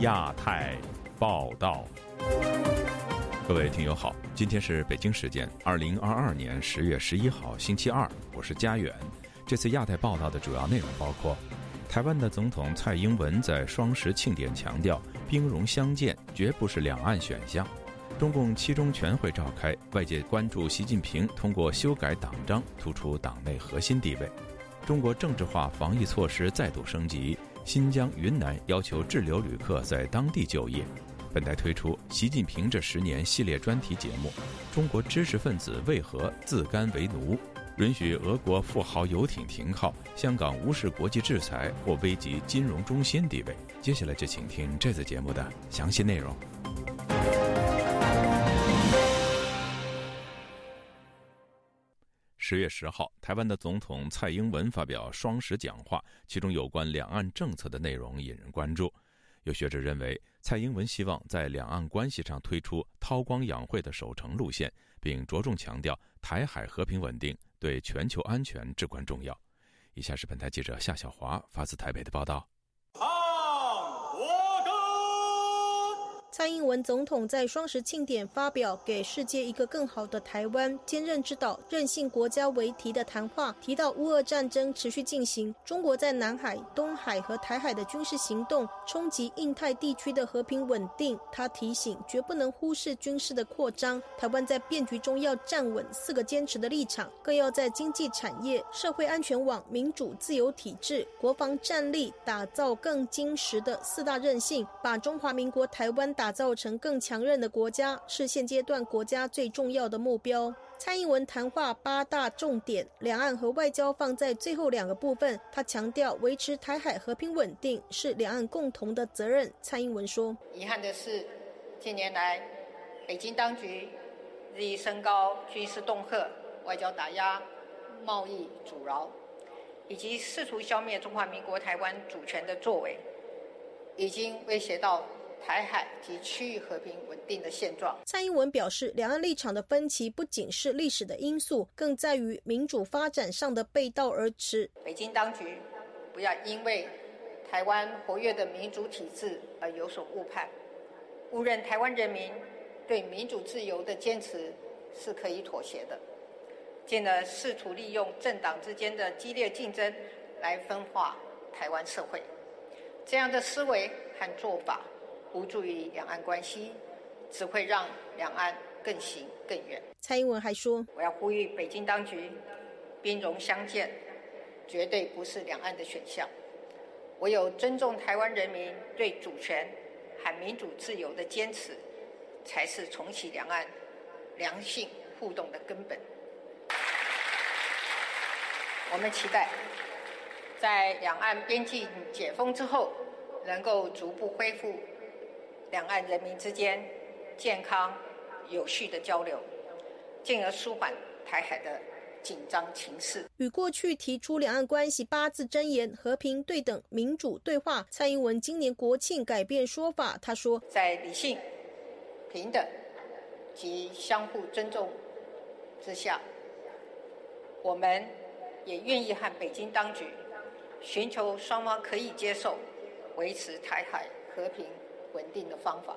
亚太报道，各位听友好，今天是北京时间二零二二年十月十一号星期二，我是佳远。这次亚太报道的主要内容包括：台湾的总统蔡英文在双十庆典强调，兵戎相见绝不是两岸选项；中共七中全会召开，外界关注习近平通过修改党章突出党内核心地位；中国政治化防疫措施再度升级。新疆、云南要求滞留旅客在当地就业。本台推出《习近平这十年》系列专题节目。中国知识分子为何自甘为奴？允许俄国富豪游艇停靠？香港无视国际制裁或危及金融中心地位？接下来就请听这次节目的详细内容。十月十号，台湾的总统蔡英文发表双十讲话，其中有关两岸政策的内容引人关注。有学者认为，蔡英文希望在两岸关系上推出韬光养晦的守成路线，并着重强调台海和平稳定对全球安全至关重要。以下是本台记者夏小华发自台北的报道。蔡英文总统在双十庆典发表“给世界一个更好的台湾，坚韧之岛，韧性国家”为题的谈话，提到乌俄战争持续进行，中国在南海、东海和台海的军事行动冲击印太地区的和平稳定。他提醒，绝不能忽视军事的扩张，台湾在变局中要站稳四个坚持的立场，更要在经济产业、社会安全网、民主自由体制、国防战力打造更坚实的四大韧性，把中华民国台湾打。造成更强韧的国家是现阶段国家最重要的目标。蔡英文谈话八大重点，两岸和外交放在最后两个部分。他强调，维持台海和平稳定是两岸共同的责任。蔡英文说：“遗憾的是，近年来北京当局日益升高军事恫吓、外交打压、贸易阻挠，以及试图消灭中华民国台湾主权的作为，已经威胁到。”台海及区域和平稳定的现状。蔡英文表示，两岸立场的分歧不仅是历史的因素，更在于民主发展上的背道而驰。北京当局不要因为台湾活跃的民主体制而有所误判，误认台湾人民对民主自由的坚持是可以妥协的，进而试图利用政党之间的激烈竞争来分化台湾社会。这样的思维和做法。无助于两岸关系，只会让两岸更行更远。蔡英文还说：“我要呼吁北京当局，兵戎相见绝对不是两岸的选项。唯有尊重台湾人民对主权和民主自由的坚持，才是重启两岸良性互动的根本。我们期待，在两岸边境解封之后，能够逐步恢复。”两岸人民之间健康有序的交流，进而舒缓台海的紧张情势。与过去提出两岸关系八字真言——和平、对等、民主、对话，蔡英文今年国庆改变说法，他说：“在理性、平等及相互尊重之下，我们也愿意和北京当局寻求双方可以接受、维持台海和平。”稳定的方法，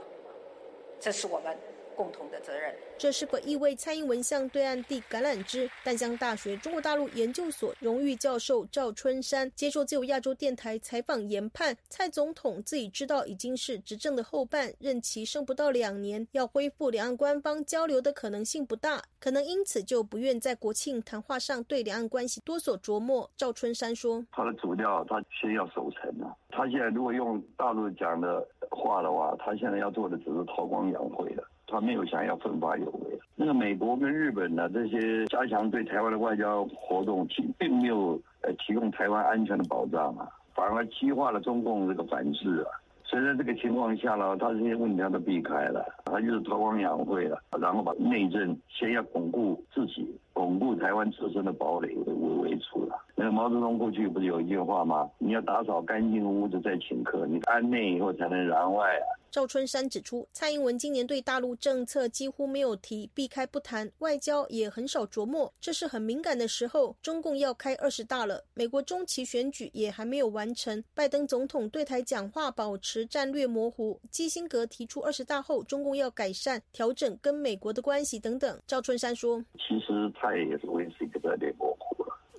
这是我们共同的责任。这是否意味蔡英文向对岸递橄榄枝？淡江大学中国大陆研究所荣誉教授赵春山接受自由亚洲电台采访研判，蔡总统自己知道已经是执政的后半任期剩不到两年，要恢复两岸官方交流的可能性不大，可能因此就不愿在国庆谈话上对两岸关系多所琢磨。赵春山说：“他的主调，他先要守城啊。他现在如果用大陆讲的。”话的话，他现在要做的只是韬光养晦的，他没有想要奋发有为。那个美国跟日本呢，这些加强对台湾的外交活动，其并没有呃提供台湾安全的保障啊，反而激化了中共这个反制啊。所以在这个情况下呢，他这些问题他都避开了，他就是韬光养晦了，然后把内政先要巩固自己，巩固台湾自身的堡垒为为为主了。那个毛泽东过去不是有一句话吗？你要打扫干净屋子再请客，你安内以后才能攘外啊。赵春山指出，蔡英文今年对大陆政策几乎没有提，避开不谈，外交也很少琢磨，这是很敏感的时候。中共要开二十大了，美国中期选举也还没有完成，拜登总统对台讲话保持战略模糊。基辛格提出二十大后中共要改善、调整跟美国的关系等等。赵春山说：“其实他也是维持一个战略模糊。”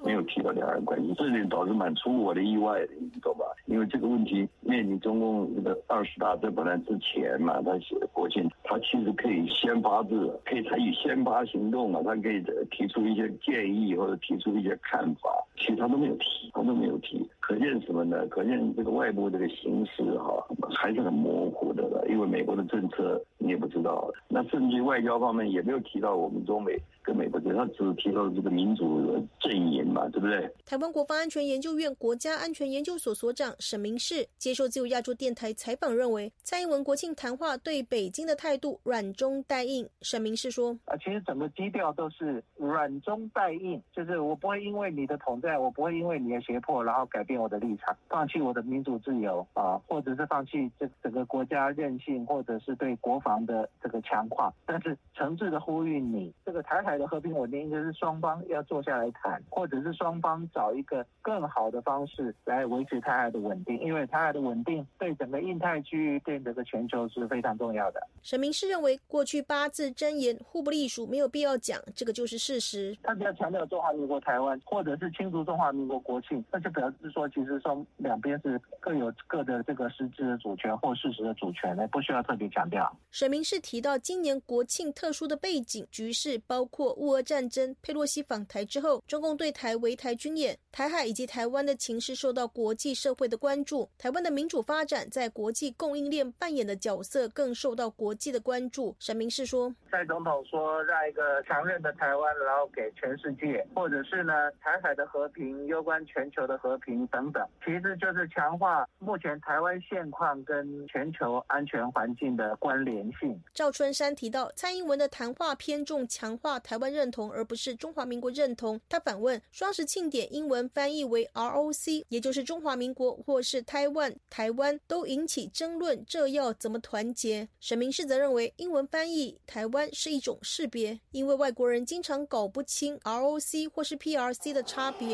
没有提到两岸关系，这点倒是蛮出乎我的意外的，你懂吧？因为这个问题面临中共这个二十大，这本来之前嘛，他写的国庆，他其实可以先发制，可以采取先发行动嘛，他可以提出一些建议或者提出一些看法，其实他都没有提，他都没有提，可见什么呢？可见这个外部这个形势哈还是很模糊的了，因为美国的政策你也不知道，那甚至外交方面也没有提到我们中美。跟美国对他只提到这个民主阵营嘛，对不对？台湾国防安全研究院国家安全研究所所长沈明世接受自由亚洲电台采访，认为蔡英文国庆谈话对北京的态度软中带硬。沈明世说：“啊，其实整个基调都是软中带硬，就是我不会因为你的统战，我不会因为你的胁迫，然后改变我的立场，放弃我的民主自由啊，或者是放弃这整个国家韧性，或者是对国防的这个强化。但是诚挚的呼吁你，这个台海。”的和平稳定，应该是双方要坐下来谈，或者是双方找一个更好的方式来维持台海的稳定。因为台海的稳定对整个印太区域、对整个全球是非常重要的。沈明是认为，过去八字真言互不隶属，没有必要讲，这个就是事实。他比较强调中华民国台湾，或者是庆祝中华民国国庆，那就表示说，其实说两边是各有各的这个实质的主权或事实的主权，呢不需要特别强调。沈明是提到，今年国庆特殊的背景局势，包括。乌俄战争，佩洛西访台之后，中共对台围台军演，台海以及台湾的情势受到国际社会的关注。台湾的民主发展在国际供应链扮演的角色更受到国际的关注。沈明是说，蔡总统说让一个强韧的台湾，然后给全世界，或者是呢台海的和平，攸关全球的和平等等，其实就是强化目前台湾现况跟全球安全环境的关联性。赵春山提到，蔡英文的谈话偏重强化台。湾认同而不是中华民国认同。他反问：双十庆典英文翻译为 ROC，也就是中华民国或是台湾，台湾都引起争论，这要怎么团结？沈明世则认为，英文翻译台湾是一种识别，因为外国人经常搞不清 ROC 或是 PRC 的差别。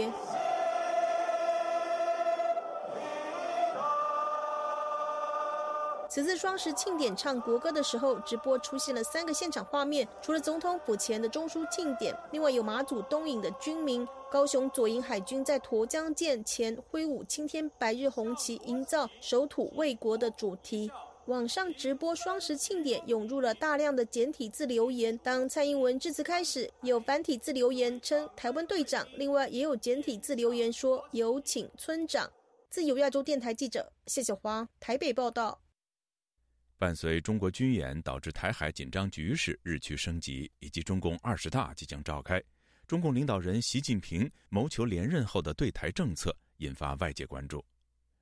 此次双十庆典唱国歌的时候，直播出现了三个现场画面，除了总统府前的中枢庆典，另外有马祖东引的军民、高雄左营海军在沱江舰前挥舞青天白日红旗，营造守土卫国的主题。网上直播双十庆典涌入了大量的简体字留言。当蔡英文致辞开始，有繁体字留言称“台湾队长”，另外也有简体字留言说“有请村长”。自由亚洲电台记者谢小华台北报道。伴随中国军演导致台海紧张局势日趋升级，以及中共二十大即将召开，中共领导人习近平谋求连任后的对台政策引发外界关注。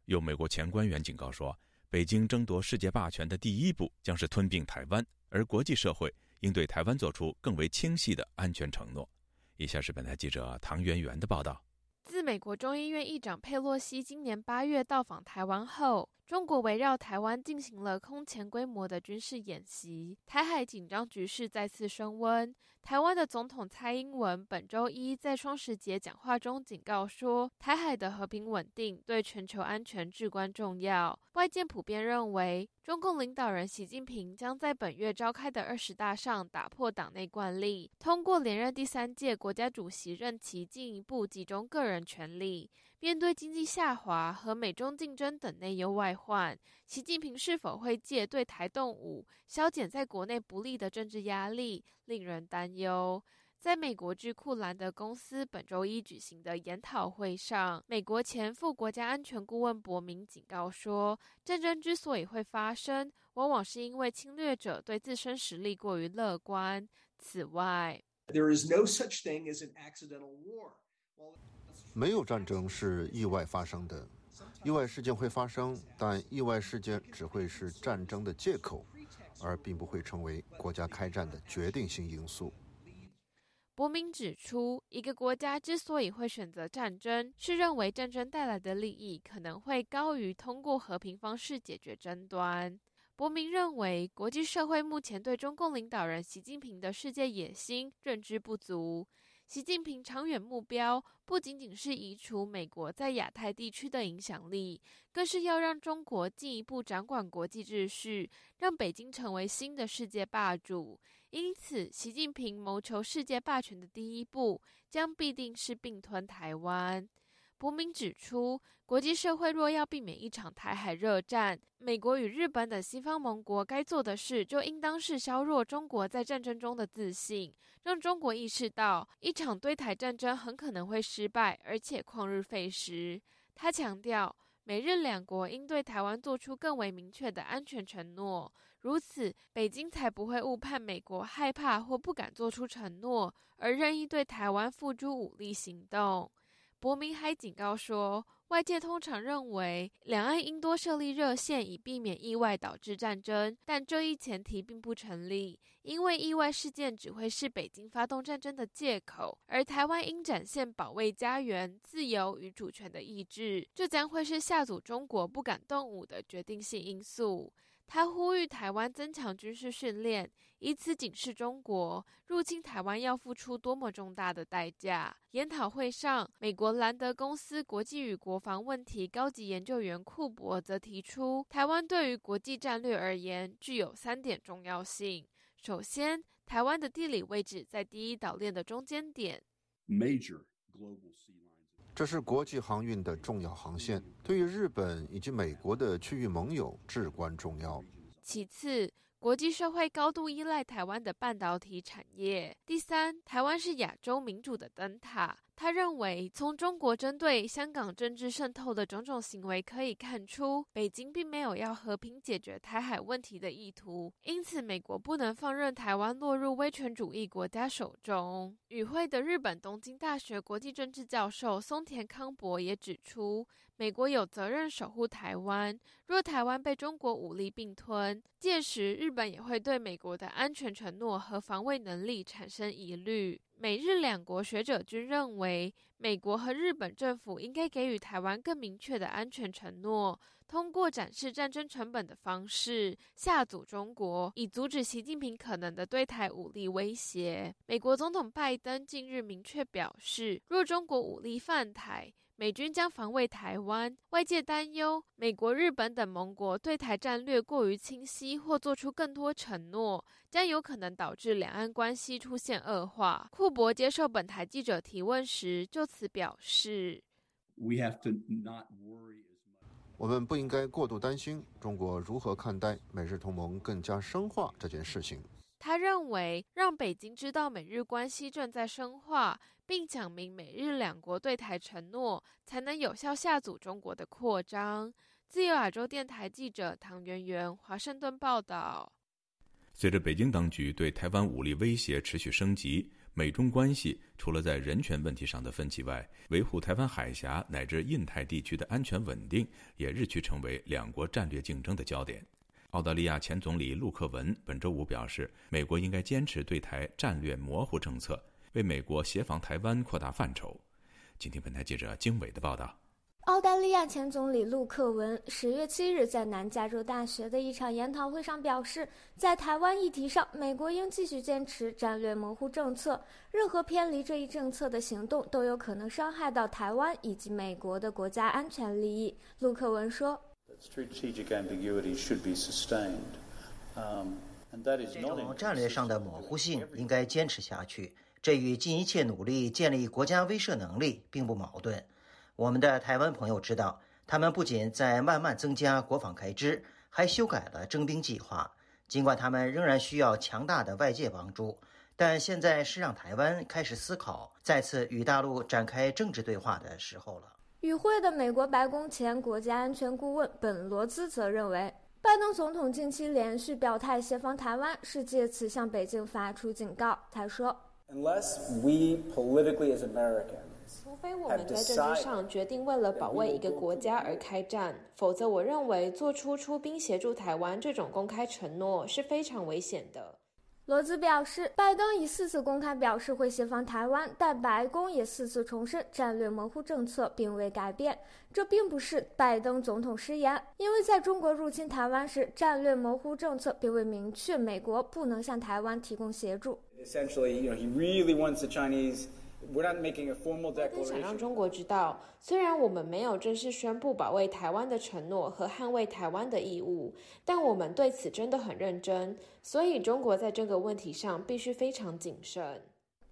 有美国前官员警告说，北京争夺世界霸权的第一步将是吞并台湾，而国际社会应对台湾做出更为清晰的安全承诺。以下是本台记者唐媛媛的报道。自美国众议院议长佩洛西今年八月到访台湾后，中国围绕台湾进行了空前规模的军事演习，台海紧张局势再次升温。台湾的总统蔡英文本周一在双十节讲话中警告说，台海的和平稳定对全球安全至关重要。外界普遍认为，中共领导人习近平将在本月召开的二十大上打破党内惯例，通过连任第三届国家主席任期进一步集中个人权力。面对经济下滑和美中竞争等内忧外患，习近平是否会借对台动武，消减在国内不利的政治压力，令人担忧。在美国智库兰德公司本周一举行的研讨会上，美国前副国家安全顾问伯明警告说，战争之所以会发生，往往是因为侵略者对自身实力过于乐观。此外，There is no such thing as an accidental war. 没有战争是意外发生的，意外事件会发生，但意外事件只会是战争的借口，而并不会成为国家开战的决定性因素。伯明指出，一个国家之所以会选择战争，是认为战争带来的利益可能会高于通过和平方式解决争端。伯明认为，国际社会目前对中共领导人习近平的世界野心认知不足。习近平长远目标不仅仅是移除美国在亚太地区的影响力，更是要让中国进一步掌管国际秩序，让北京成为新的世界霸主。因此，习近平谋求世界霸权的第一步，将必定是并吞台湾。伯明指出，国际社会若要避免一场台海热战，美国与日本等西方盟国该做的事，就应当是削弱中国在战争中的自信，让中国意识到一场对台战争很可能会失败，而且旷日费时。他强调，美日两国应对台湾做出更为明确的安全承诺，如此北京才不会误判美国害怕或不敢做出承诺，而任意对台湾付诸武力行动。伯明还警告说，外界通常认为两岸应多设立热线，以避免意外导致战争，但这一前提并不成立，因为意外事件只会是北京发动战争的借口，而台湾应展现保卫家园、自由与主权的意志，这将会是吓阻中国不敢动武的决定性因素。他呼吁台湾增强军事训练，以此警示中国入侵台湾要付出多么重大的代价。研讨会上，美国兰德公司国际与国防问题高级研究员库珀则提出，台湾对于国际战略而言具有三点重要性。首先，台湾的地理位置在第一岛链的中间点。Major global sea 这是国际航运的重要航线，对于日本以及美国的区域盟友至关重要。其次，国际社会高度依赖台湾的半导体产业。第三，台湾是亚洲民主的灯塔。他认为，从中国针对香港政治渗透的种种行为可以看出，北京并没有要和平解决台海问题的意图。因此，美国不能放任台湾落入威权主义国家手中。与会的日本东京大学国际政治教授松田康博也指出，美国有责任守护台湾。若台湾被中国武力并吞，届时日本也会对美国的安全承诺和防卫能力产生疑虑。美日两国学者均认为，美国和日本政府应该给予台湾更明确的安全承诺，通过展示战争成本的方式吓阻中国，以阻止习近平可能的对台武力威胁。美国总统拜登近日明确表示，若中国武力犯台，美军将防卫台湾，外界担忧美国、日本等盟国对台战略过于清晰，或做出更多承诺，将有可能导致两岸关系出现恶化。库珀接受本台记者提问时就此表示：“We have to not worry as much。我们不应该过度担心中国如何看待美日同盟更加深化这件事情。”他认为，让北京知道美日关系正在深化，并讲明美日两国对台承诺，才能有效吓阻中国的扩张。自由亚洲电台记者唐媛媛华盛顿报道。随着北京当局对台湾武力威胁持续升级，美中关系除了在人权问题上的分歧外，维护台湾海峡乃至印太地区的安全稳定，也日趋成为两国战略竞争的焦点。澳大利亚前总理陆克文本周五表示，美国应该坚持对台战略模糊政策，为美国协防台湾扩大范畴。请听本台记者经纬的报道。澳大利亚前总理陆克文十月七日在南加州大学的一场研讨会上表示，在台湾议题上，美国应继续坚持战略模糊政策，任何偏离这一政策的行动都有可能伤害到台湾以及美国的国家安全利益。陆克文说。这种战略上的模糊性应该坚持下去，这与尽一切努力建立国家威慑能力并不矛盾。我们的台湾朋友知道，他们不仅在慢慢增加国防开支，还修改了征兵计划。尽管他们仍然需要强大的外界帮助，但现在是让台湾开始思考，再次与大陆展开政治对话的时候了。与会的美国白宫前国家安全顾问本·罗兹则认为，拜登总统近期连续表态协防台湾，是借此向北京发出警告。他说：“除非我们在政治上决定为了保卫一个国家而开战，否则我认为做出出兵协助台湾这种公开承诺是非常危险的。”罗兹表示，拜登已四次公开表示会协防台湾，但白宫也四次重申战略模糊政策并未改变。这并不是拜登总统失言，因为在中国入侵台湾时，战略模糊政策并未明确美国不能向台湾提供协助。Essentially, you know, he really wants the Chinese. We're not making a formal declaration. 想让中国知道，虽然我们没有正式宣布保卫台湾的承诺和捍卫台湾的义务，但我们对此真的很认真。所以，中国在这个问题上必须非常谨慎。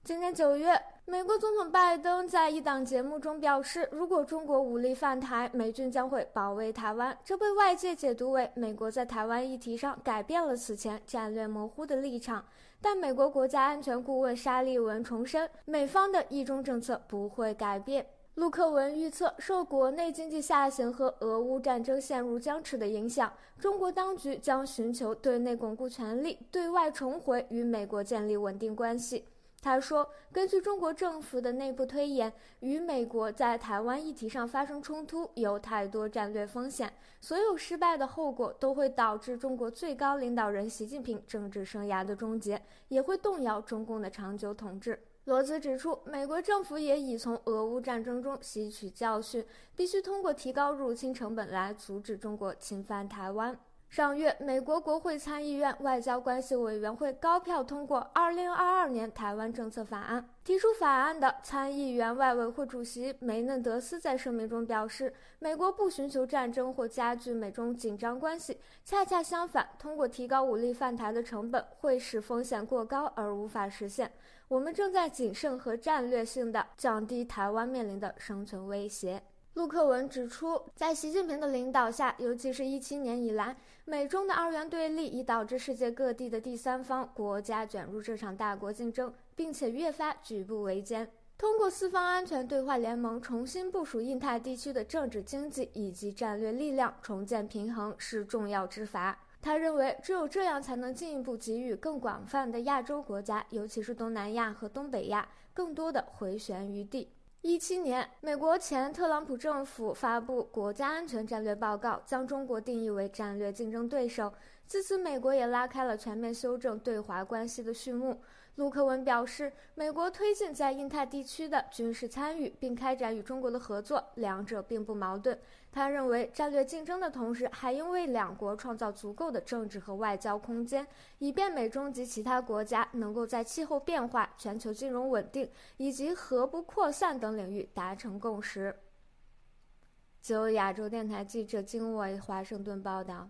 今年九月，美国总统拜登在一档节目中表示，如果中国武力犯台，美军将会保卫台湾。这被外界解读为美国在台湾议题上改变了此前战略模糊的立场。但美国国家安全顾问沙利文重申，美方的一中政策不会改变。陆克文预测，受国内经济下行和俄乌战争陷入僵持的影响，中国当局将寻求对内巩固权力，对外重回与美国建立稳定关系。他说：“根据中国政府的内部推演，与美国在台湾议题上发生冲突有太多战略风险，所有失败的后果都会导致中国最高领导人习近平政治生涯的终结，也会动摇中共的长久统治。”罗兹指出，美国政府也已从俄乌战争中吸取教训，必须通过提高入侵成本来阻止中国侵犯台湾。上月，美国国会参议院外交关系委员会高票通过《二零二二年台湾政策法案》。提出法案的参议员外委会主席梅嫩德斯在声明中表示：“美国不寻求战争或加剧美中紧张关系，恰恰相反，通过提高武力犯台的成本，会使风险过高而无法实现。我们正在谨慎和战略性地降低台湾面临的生存威胁。”陆克文指出，在习近平的领导下，尤其是一七年以来，美中的二元对立已导致世界各地的第三方国家卷入这场大国竞争，并且越发举步维艰。通过四方安全对话联盟重新部署印太地区的政治、经济以及战略力量，重建平衡是重要之法。他认为，只有这样才能进一步给予更广泛的亚洲国家，尤其是东南亚和东北亚更多的回旋余地。一七年，美国前特朗普政府发布国家安全战略报告，将中国定义为战略竞争对手。自此，美国也拉开了全面修正对华关系的序幕。陆克文表示，美国推进在印太地区的军事参与，并开展与中国的合作，两者并不矛盾。他认为，战略竞争的同时，还应为两国创造足够的政治和外交空间，以便美中及其他国家能够在气候变化、全球金融稳定以及核不扩散等领域达成共识。自由亚洲电台记者金伟华盛顿报道。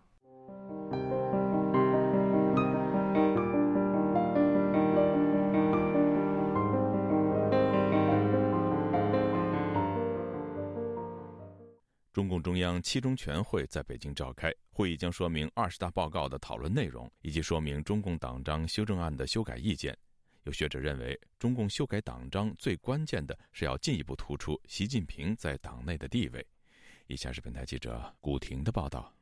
中共中央七中全会在北京召开，会议将说明二十大报告的讨论内容，以及说明中共党章修正案的修改意见。有学者认为，中共修改党章最关键的是要进一步突出习近平在党内的地位。以下是本台记者古婷的报道。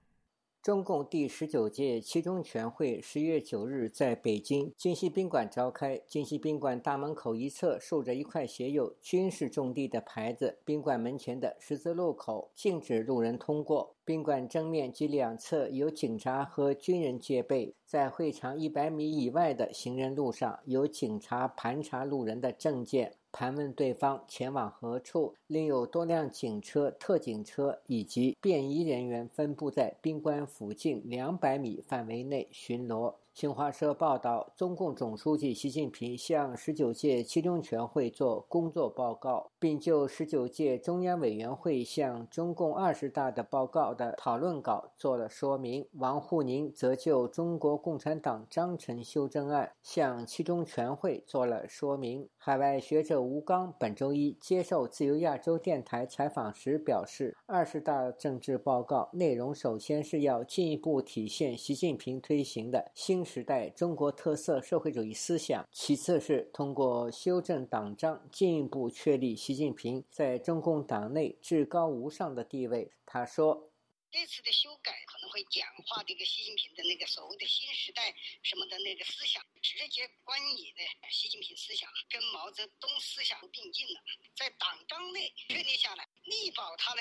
中共第十九届七中全会十月九日在北京京西宾馆召开。京西宾馆大门口一侧竖着一块写有“军事重地”的牌子，宾馆门前的十字路口禁止路人通过。宾馆正面及两侧有警察和军人戒备，在会场一百米以外的行人路上有警察盘查路人的证件。盘问对方前往何处，另有多辆警车、特警车以及便衣人员分布在宾馆附近两百米范围内巡逻。新华社报道，中共总书记习近平向十九届七中全会作工作报告，并就十九届中央委员会向中共二十大的报告的讨论稿做了说明。王沪宁则就中国共产党章程修正案向七中全会做了说明。海外学者吴刚本周一接受自由亚洲电台采访时表示，二十大政治报告内容首先是要进一步体现习近平推行的新。时代中国特色社会主义思想，其次是通过修正党章，进一步确立习近平在中共党内至高无上的地位。他说：“这次的修改可能会简化这个习近平的那个所谓的新时代什么的那个思想，直接关你的习近平思想跟毛泽东思想并进了，在党章内确立下来，力保他呢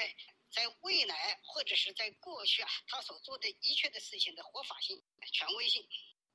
在未来或者是在过去啊，他所做的一切的事情的合法性、权威性。”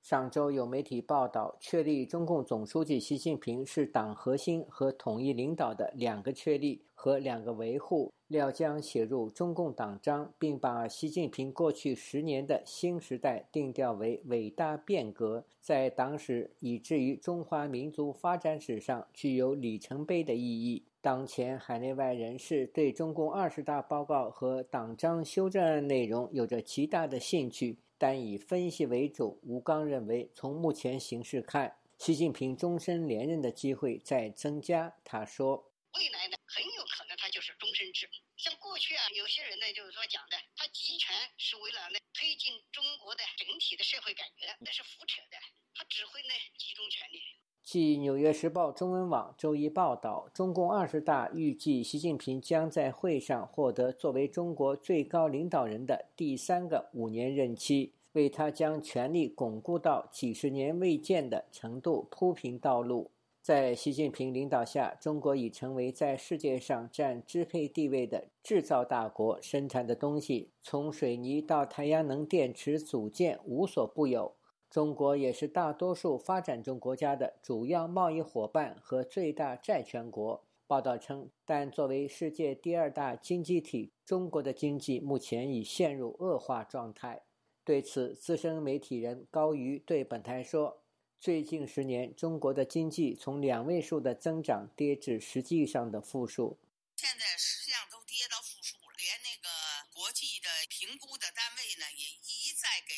上周有媒体报道，确立中共总书记习近平是党核心和统一领导的两个确立和两个维护料将写入中共党章，并把习近平过去十年的新时代定调为伟大变革，在党史以至于中华民族发展史上具有里程碑的意义。当前海内外人士对中共二十大报告和党章修正案内容有着极大的兴趣。但以分析为主，吴刚认为，从目前形势看，习近平终身连任的机会在增加。他说：“未来呢，很有可能他就是终身制。像过去啊，有些人呢，就是说讲的，他集权是为了呢推进中国的整体的社会改革，那是胡扯的。他只会呢集中权力。”据《纽约时报》中文网周一报道，中共二十大预计习近平将在会上获得作为中国最高领导人的第三个五年任期，为他将权力巩固到几十年未见的程度铺平道路。在习近平领导下，中国已成为在世界上占支配地位的制造大国，生产的东西从水泥到太阳能电池组件无所不有。中国也是大多数发展中国家的主要贸易伙伴和最大债权国。报道称，但作为世界第二大经济体，中国的经济目前已陷入恶化状态。对此，资深媒体人高瑜对本台说：“最近十年，中国的经济从两位数的增长跌至实际上的负数。现在是际上都跌到负数了，连那个国际的评估的单位呢，也一再给。”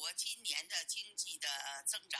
国今年的经济的增长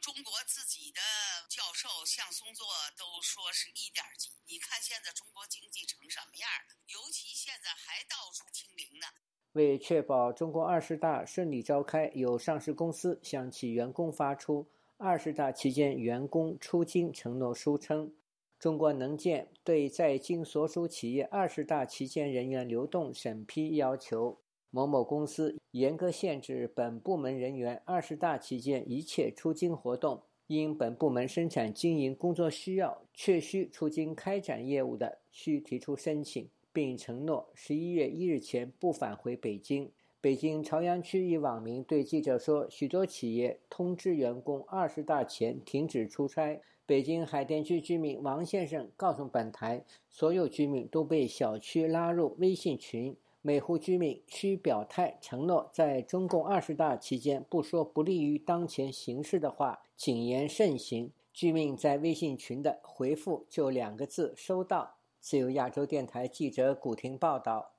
中国自己的教授向松作都说是一点几。你看现在中国经济成什么样了？尤其现在还到处清零呢。为确保中国二十大顺利召开，有上市公司向其员工发出二十大期间员工出京承诺书，称中国能建对在京所属企业二十大期间人员流动审批要求。某某公司严格限制本部门人员二十大期间一切出京活动，因本部门生产经营工作需要，确需出京开展业务的，需提出申请，并承诺十一月一日前不返回北京。北京朝阳区一网民对记者说：“许多企业通知员工二十大前停止出差。”北京海淀区居民王先生告诉本台，所有居民都被小区拉入微信群。每户居民需表态承诺，在中共二十大期间不说不利于当前形势的话，谨言慎行。居民在微信群的回复就两个字：收到。自由亚洲电台记者古婷报道。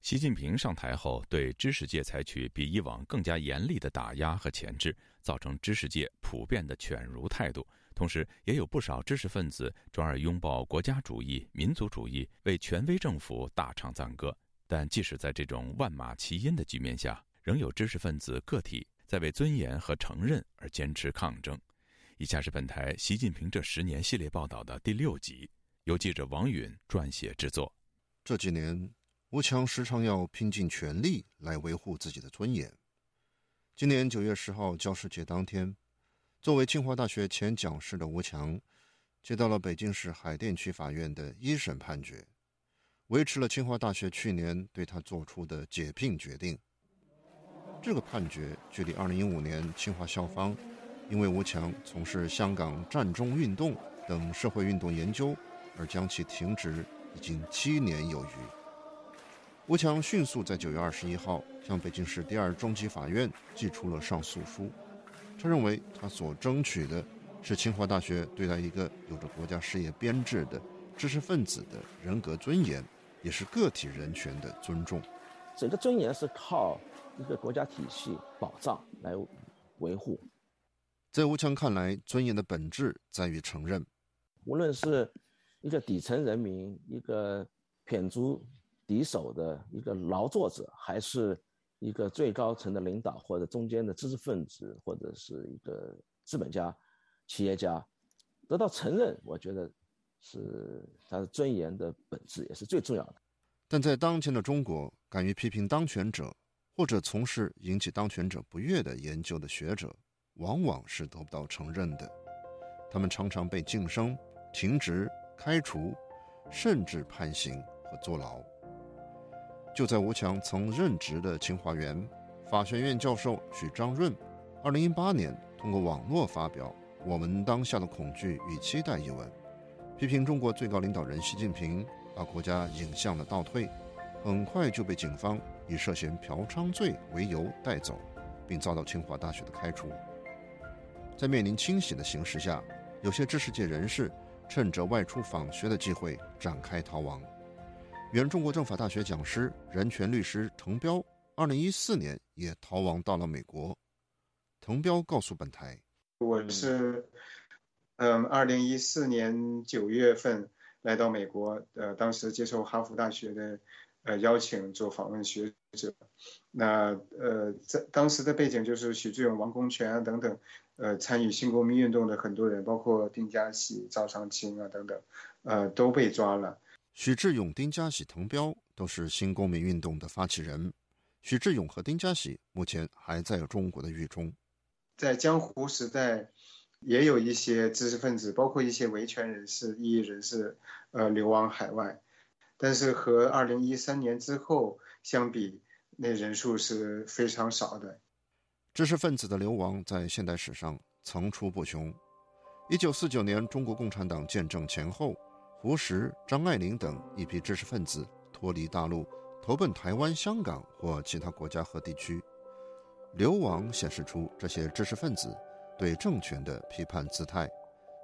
习近平上台后，对知识界采取比以往更加严厉的打压和钳制，造成知识界普遍的犬儒态度。同时，也有不少知识分子转而拥抱国家主义、民族主义，为权威政府大唱赞歌。但即使在这种万马齐喑的局面下，仍有知识分子个体在为尊严和承认而坚持抗争。以下是本台《习近平这十年》系列报道的第六集，由记者王允撰写制作。这几年，吴强时常要拼尽全力来维护自己的尊严。今年九月十号教师节当天。作为清华大学前讲师的吴强，接到了北京市海淀区法院的一审判决，维持了清华大学去年对他作出的解聘决定。这个判决距离2015年清华校方因为吴强从事香港战中运动等社会运动研究而将其停职，已经七年有余。吴强迅速在9月21号向北京市第二中级法院寄出了上诉书。他认为，他所争取的是清华大学对待一个有着国家事业编制的知识分子的人格尊严，也是个体人权的尊重。整个尊严是靠一个国家体系保障来维护。在吴强看来，尊严的本质在于承认，无论是一个底层人民、一个谝足敌手的一个劳作者，还是。一个最高层的领导，或者中间的知识分子，或者是一个资本家、企业家，得到承认，我觉得是他的尊严的本质，也是最重要的。但在当前的中国，敢于批评当权者或者从事引起当权者不悦的研究的学者，往往是得不到承认的。他们常常被晋升、停职、开除，甚至判刑和坐牢。就在吴强曾任职的清华园，法学院教授许章润，二零一八年通过网络发表《我们当下的恐惧与期待》一文，批评中国最高领导人习近平把国家引向了倒退，很快就被警方以涉嫌嫖娼罪为由带走，并遭到清华大学的开除。在面临清醒的形势下，有些知识界人士趁着外出访学的机会展开逃亡。原中国政法大学讲师、人权律师滕彪，二零一四年也逃亡到了美国。滕彪告诉本台：“我是，嗯，二零一四年九月份来到美国，呃，当时接受哈佛大学的呃邀请做访问学者。那呃，在当时的背景就是许志永、王功权啊等等，呃，参与新公民运动的很多人，包括丁家喜、赵长青啊等等，呃，都被抓了。”许志勇、丁家喜、滕彪都是新公民运动的发起人。许志勇和丁家喜目前还在中国的狱中。在江湖时代，也有一些知识分子，包括一些维权人士、异议人士，呃，流亡海外。但是和二零一三年之后相比，那人数是非常少的。知识分子的流亡在现代史上层出不穷。一九四九年，中国共产党建政前后。胡适、张爱玲等一批知识分子脱离大陆，投奔台湾、香港或其他国家和地区。流亡显示出这些知识分子对政权的批判姿态，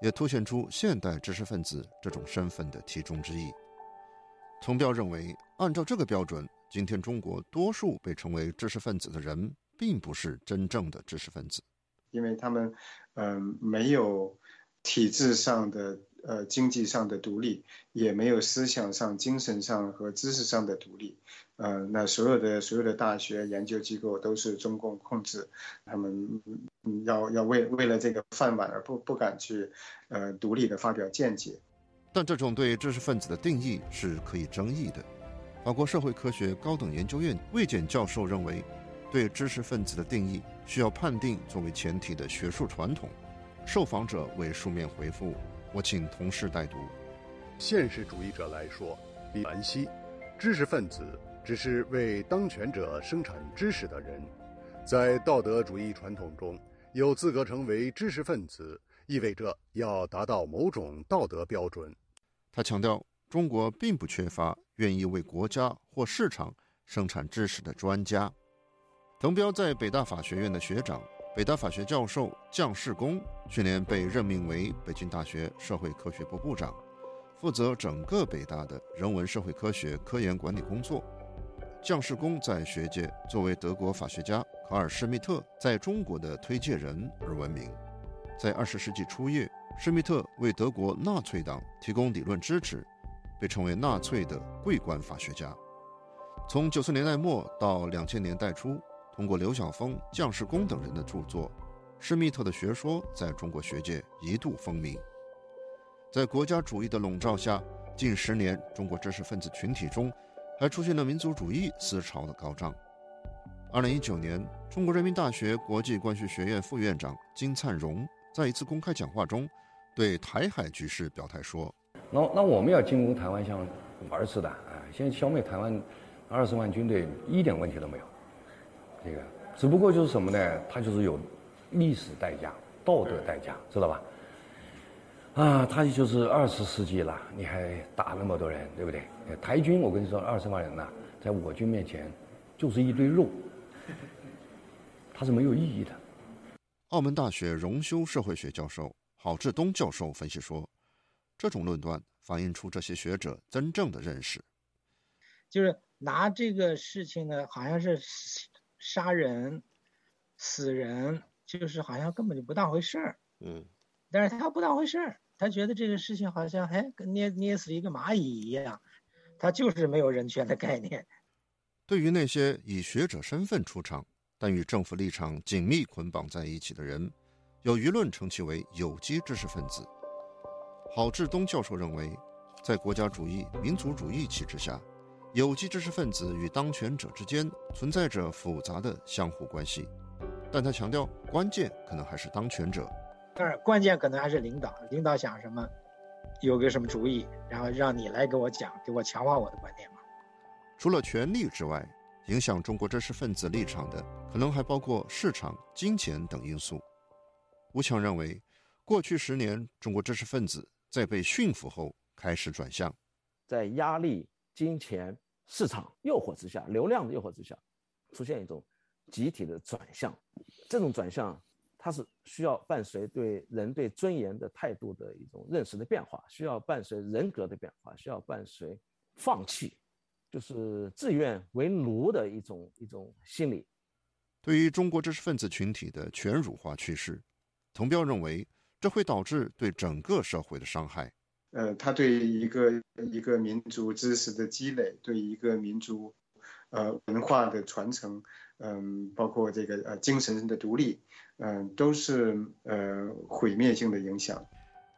也凸显出现代知识分子这种身份的题中之意。滕彪认为，按照这个标准，今天中国多数被称为知识分子的人，并不是真正的知识分子，因为他们，嗯，没有体制上的。呃，经济上的独立也没有思想上、精神上和知识上的独立。呃，那所有的所有的大学研究机构都是中共控制，他们要要为为了这个饭碗而不不敢去呃独立的发表见解。但这种对知识分子的定义是可以争议的。法国社会科学高等研究院魏简教授认为，对知识分子的定义需要判定作为前提的学术传统。受访者为书面回复。我请同事代读。现实主义者来说，李兰希，知识分子只是为当权者生产知识的人。在道德主义传统中，有资格成为知识分子，意味着要达到某种道德标准。他强调，中国并不缺乏愿意为国家或市场生产知识的专家。滕彪在北大法学院的学长。北大法学教授姜世功去年被任命为北京大学社会科学部部长，负责整个北大的人文社会科学科研管理工作。姜世功在学界作为德国法学家卡尔施密特在中国的推介人而闻名。在二十世纪初叶，施密特为德国纳粹党提供理论支持，被称为纳粹的桂冠法学家。从九十年代末到两千年代初。通过刘晓峰、将士功等人的著作，施密特的学说在中国学界一度风靡。在国家主义的笼罩下，近十年中国知识分子群体中还出现了民族主义思潮的高涨。二零一九年，中国人民大学国际关系学院副院长金灿荣在一次公开讲话中，对台海局势表态说：“那那我们要进攻台湾像玩似的啊！现在消灭台湾二十万军队一点问题都没有。”这个只不过就是什么呢？它就是有历史代价、道德代价，知道吧？啊，它就是二十世纪了，你还打那么多人，对不对？台军，我跟你说，二十万人呐，在我军面前就是一堆肉，它是没有意义的。澳门大学荣休社会学教授郝志东教授分析说，这种论断反映出这些学者真正的认识，就是拿这个事情呢，好像是。杀人、死人，就是好像根本就不当回事儿。嗯，但是他不当回事儿，他觉得这个事情好像哎，跟捏捏死一个蚂蚁一样，他就是没有人权的概念。对于那些以学者身份出场，但与政府立场紧密捆绑在一起的人，有舆论称其为有机知识分子。郝志东教授认为，在国家主义、民族主义旗帜下。有机知识分子与当权者之间存在着复杂的相互关系，但他强调，关键可能还是当权者。当然关键可能还是领导，领导想什么，有个什么主意，然后让你来给我讲，给我强化我的观点嘛。除了权力之外，影响中国知识分子立场的，可能还包括市场、金钱等因素。吴强认为，过去十年，中国知识分子在被驯服后开始转向，在压力、金钱、市场诱惑之下，流量的诱惑之下，出现一种集体的转向。这种转向，它是需要伴随对人对尊严的态度的一种认识的变化，需要伴随人格的变化，需要伴随放弃。就是自愿为奴的一种一种心理。对于中国知识分子群体的全儒化趋势，滕彪认为这会导致对整个社会的伤害。呃，他对一个一个民族知识的积累，对一个民族呃文化的传承，嗯，包括这个呃精神的独立，嗯，都是呃毁灭性的影响。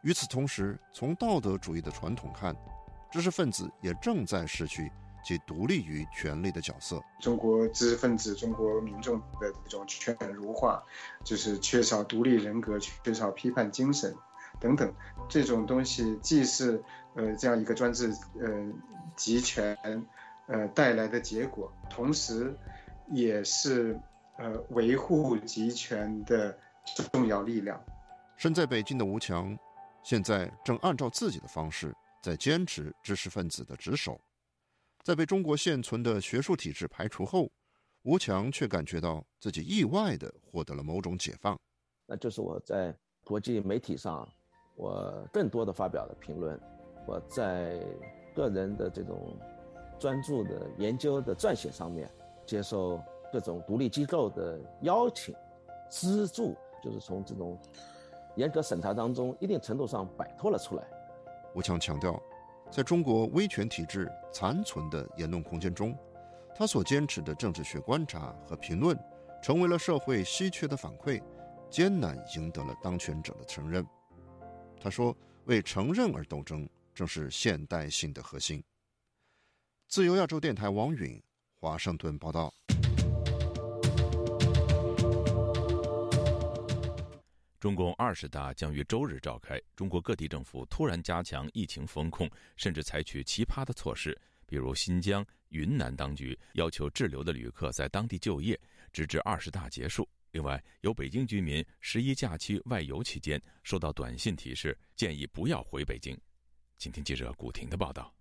与此同时，从道德主义的传统看，知识分子也正在失去。其独立于权力的角色。中国知识分子、中国民众的这种犬儒化，就是缺少独立人格、缺少批判精神等等，这种东西既是呃这样一个专制呃集权呃带来的结果，同时也是呃维护集权的重要力量。身在北京的吴强，现在正按照自己的方式在坚持知识分子的职守。在被中国现存的学术体制排除后，吴强却感觉到自己意外地获得了某种解放。那就是我在国际媒体上，我更多的发表了评论，我在个人的这种专注的研究的撰写上面，接受各种独立机构的邀请、资助，就是从这种严格审查当中，一定程度上摆脱了出来。吴强强调。在中国威权体制残存的言论空间中，他所坚持的政治学观察和评论，成为了社会稀缺的反馈，艰难赢得了当权者的承认。他说：“为承认而斗争，正是现代性的核心。”自由亚洲电台王允华盛顿报道。中共二十大将于周日召开。中国各地政府突然加强疫情风控，甚至采取奇葩的措施，比如新疆、云南当局要求滞留的旅客在当地就业，直至二十大结束。另外，有北京居民十一假期外游期间收到短信提示，建议不要回北京。请听记者古婷的报道。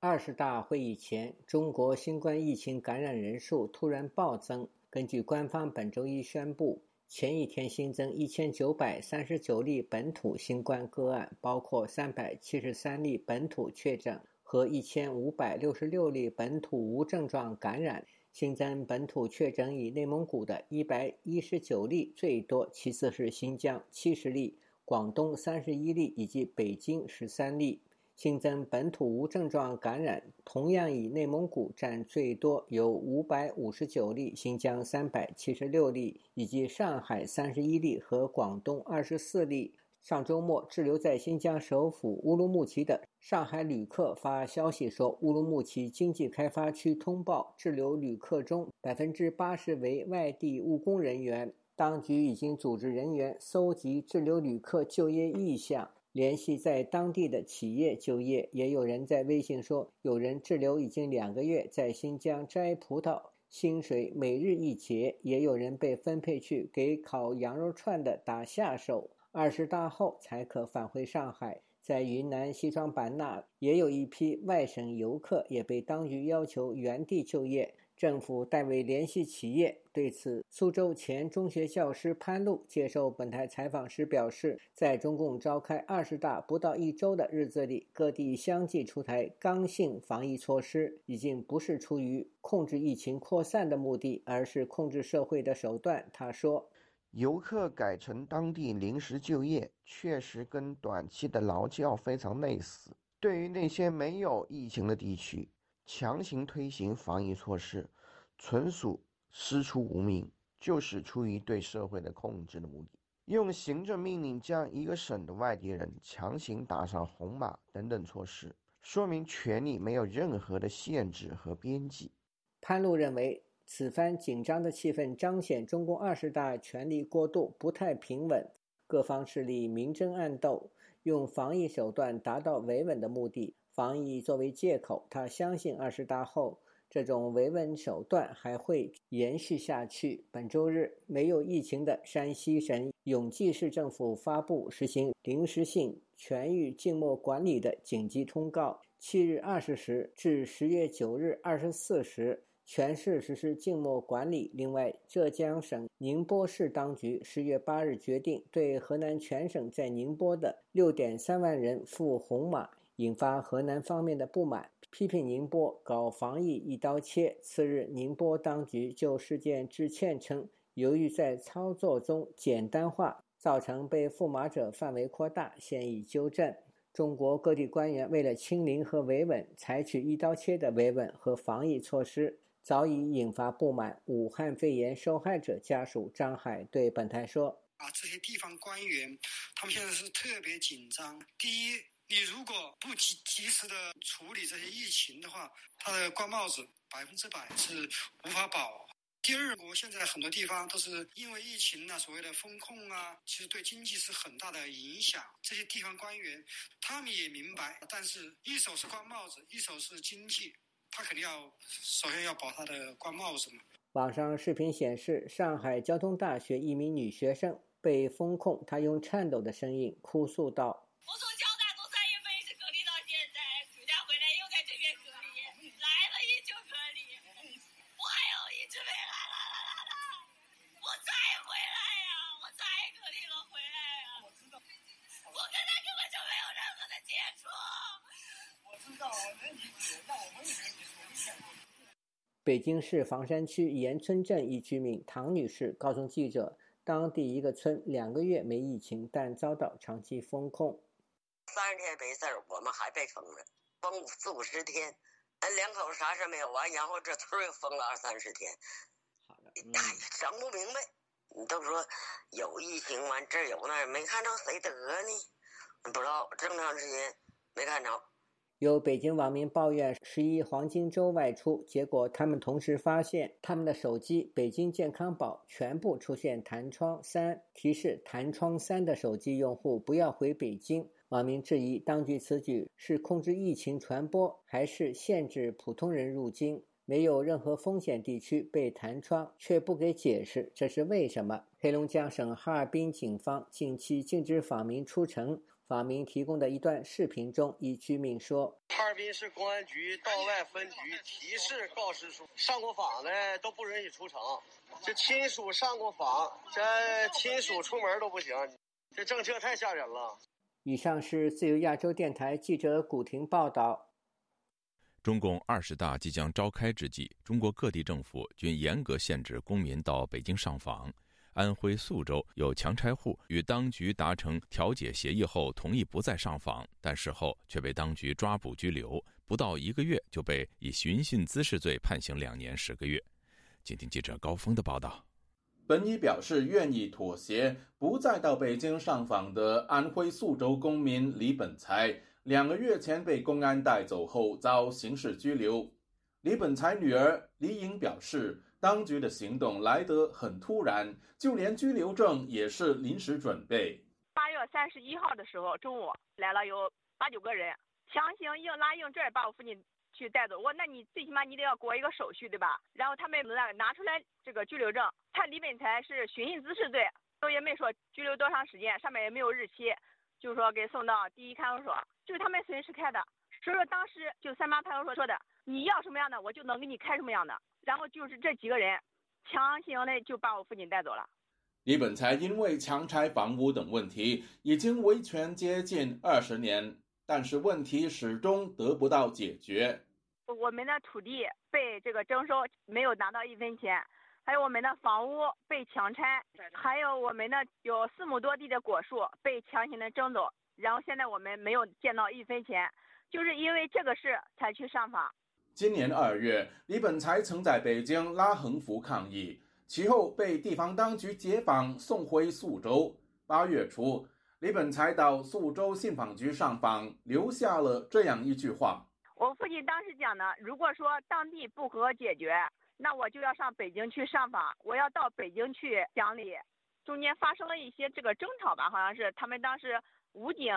二十大会议前，中国新冠疫情感染人数突然暴增。根据官方本周一宣布。前一天新增一千九百三十九例本土新冠个案，包括三百七十三例本土确诊和一千五百六十六例本土无症状感染。新增本土确诊以内蒙古的一百一十九例最多，其次是新疆七十例、广东三十一例以及北京十三例。新增本土无症状感染同样以内蒙古占最多，有五百五十九例；新疆三百七十六例，以及上海三十一例和广东二十四例。上周末滞留在新疆首府乌鲁木齐的上海旅客发消息说，乌鲁木齐经济开发区通报滞留旅客中百分之八十为外地务工人员。当局已经组织人员搜集滞留旅客就业意向。联系在当地的企业就业，也有人在微信说，有人滞留已经两个月，在新疆摘葡萄，薪水每日一结；也有人被分配去给烤羊肉串的打下手，二十大后才可返回上海。在云南西双版纳，也有一批外省游客也被当局要求原地就业。政府代为联系企业。对此，苏州前中学教师潘露接受本台采访时表示，在中共召开二十大不到一周的日子里，各地相继出台刚性防疫措施，已经不是出于控制疫情扩散的目的，而是控制社会的手段。他说：“游客改成当地临时就业，确实跟短期的劳教非常类似。对于那些没有疫情的地区。”强行推行防疫措施，纯属师出无名，就是出于对社会的控制的目的。用行政命令将一个省的外地人强行打上红码等等措施，说明权力没有任何的限制和边际。潘露认为，此番紧张的气氛彰显中共二十大权力过渡不太平稳，各方势力明争暗斗，用防疫手段达到维稳的目的。防疫作为借口，他相信二十大后这种维稳手段还会延续下去。本周日，没有疫情的山西省永济市政府发布实行临时性全域静默管理的紧急通告，七日二十时至十月九日二十四时，全市实施静默管理。另外，浙江省宁波市当局十月八日决定对河南全省在宁波的六点三万人赴红码，引发河南方面的不满。批评宁波搞防疫一刀切。次日，宁波当局就事件致歉称，由于在操作中简单化，造成被赋码者范围扩大，现已纠正。中国各地官员为了清零和维稳，采取一刀切的维稳和防疫措施，早已引发不满。武汉肺炎受害者家属张海对本台说：“啊，这些地方官员，他们现在是特别紧张。第一。”你如果不及及时的处理这些疫情的话，他的官帽子百分之百是无法保。第二，我现在很多地方都是因为疫情呢，所谓的风控啊，其实对经济是很大的影响。这些地方官员他们也明白，但是一手是官帽子，一手是经济，他肯定要首先要保他的官帽子嘛。网上视频显示，上海交通大学一名女学生被封控，她用颤抖的声音哭诉道。北京市房山区岩村镇一居民唐女士告诉记者，当地一个村两个月没疫情，但遭到长期封控。三十天没事儿，我们还被封了，封四五十天，俺两口啥事没有完，然后这村又封了二三十天。好的，哎，整不明白。你都说有疫情，完这有那，没看着谁得呢？不知道这么长时间没看着。有北京网民抱怨十一黄金周外出，结果他们同时发现他们的手机北京健康宝全部出现弹窗三提示，弹窗三的手机用户不要回北京。网民质疑当局此举是控制疫情传播，还是限制普通人入京？没有任何风险地区被弹窗，却不给解释，这是为什么？黑龙江省哈尔滨警方近期禁止访民出城。访民提供的一段视频中，一居民说：“哈尔滨市公安局道外分局提示告示书，上过访的都不允许出城。这亲属上过访，这亲属出门都不行。这政策太吓人了。”以上是自由亚洲电台记者古婷报道。中共二十大即将召开之际，中国各地政府均严格限制公民到北京上访。安徽宿州有强拆户与当局达成调解协议后，同意不再上访，但事后却被当局抓捕拘留，不到一个月就被以寻衅滋事罪判刑两年十个月。请听记者高峰的报道。本已表示愿意妥协，不再到北京上访的安徽宿州公民李本才，两个月前被公安带走后遭刑事拘留。李本才女儿李颖表示。当局的行动来得很突然，就连拘留证也是临时准备。八月三十一号的时候中午来了有八九个人，强行硬拉硬拽把我父亲去带走。我那你最起码你得要过一个手续对吧？然后他们拿拿出来这个拘留证，判李本才是寻衅滋事罪，都也没说拘留多长时间，上面也没有日期，就说给送到第一看守所，就是他们随时开的。所以说当时就三八派出所说的，你要什么样的我就能给你开什么样的。然后就是这几个人强行的就把我父亲带走了。李本才因为强拆房屋等问题已经维权接近二十年，但是问题始终得不到解决。我们的土地被这个征收，没有拿到一分钱；还有我们的房屋被强拆，还有我们的有四亩多地的果树被强行的征走。然后现在我们没有见到一分钱，就是因为这个事才去上访。今年二月，李本才曾在北京拉横幅抗议，其后被地方当局解访，送回宿州。八月初，李本才到宿州信访局上访，留下了这样一句话：“我父亲当时讲的，如果说当地不和解决，那我就要上北京去上访，我要到北京去讲理。”中间发生了一些这个争吵吧，好像是他们当时武警。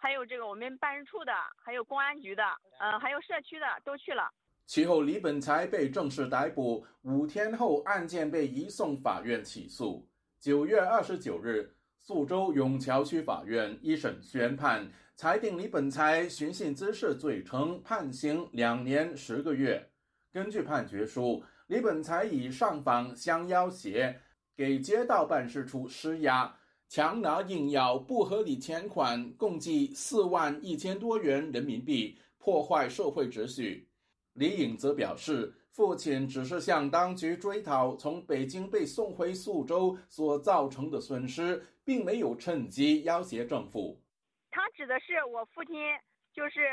还有这个我们办事处的，还有公安局的，嗯，还有社区的都去了。其后，李本才被正式逮捕，五天后案件被移送法院起诉。九月二十九日，宿州永桥区法院一审宣判，裁定李本才寻衅滋事罪成，判刑两年十个月。根据判决书，李本才以上访相要挟，给街道办事处施压，强拿硬要、不合理钱款共计四万一千多元人民币，破坏社会秩序。李颖则表示，父亲只是向当局追讨从北京被送回宿州所造成的损失，并没有趁机要挟政府。他指的是我父亲，就是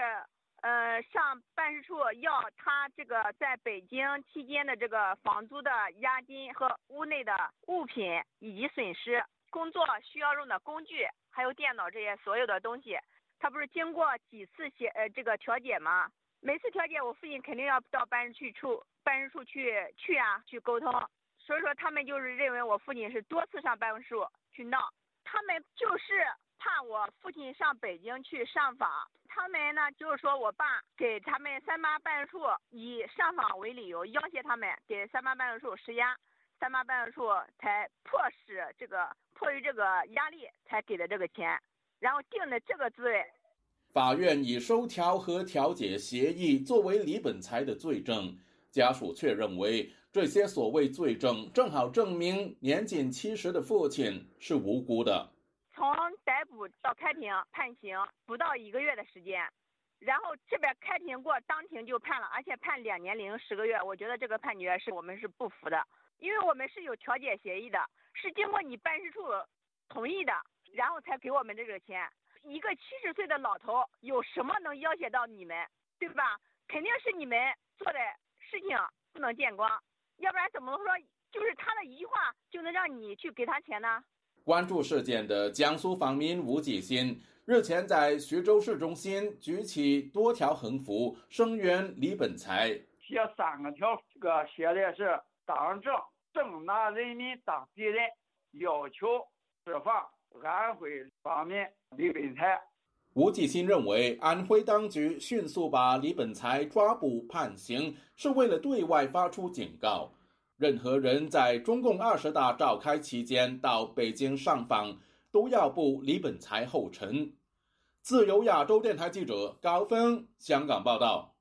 呃上办事处要他这个在北京期间的这个房租的押金和屋内的物品以及损失，工作需要用的工具还有电脑这些所有的东西，他不是经过几次协呃这个调解吗？每次调解，我父亲肯定要到办事处办事处去去啊，去沟通。所以说，他们就是认为我父亲是多次上办事处去闹，他们就是怕我父亲上北京去上访。他们呢，就是说我爸给他们三八办事处以上访为理由，要挟他们给三八办事处施压，三八办事处才迫使这个迫于这个压力才给的这个钱，然后定的这个罪。法院以收条和调解协议作为李本才的罪证，家属却认为这些所谓罪证正好证明年仅七十的父亲是无辜的。从逮捕到开庭判刑不到一个月的时间，然后这边开庭过，当庭就判了，而且判两年零十个月。我觉得这个判决是我们是不服的，因为我们是有调解协议的，是经过你办事处同意的，然后才给我们这个钱。一个七十岁的老头有什么能要挟到你们，对吧？肯定是你们做的事情不能见光，要不然怎么说就是他的一句话就能让你去给他钱呢？关注事件的江苏访民吴继新日前在徐州市中心举起多条横幅声援李本才，写三个条，这个写的是党政正拿人民当敌人，要求释放。安徽方面，李本才。吴继新认为，安徽当局迅速把李本才抓捕判刑，是为了对外发出警告：任何人在中共二十大召开期间到北京上访，都要步李本才后尘。自由亚洲电台记者高峰香港报道。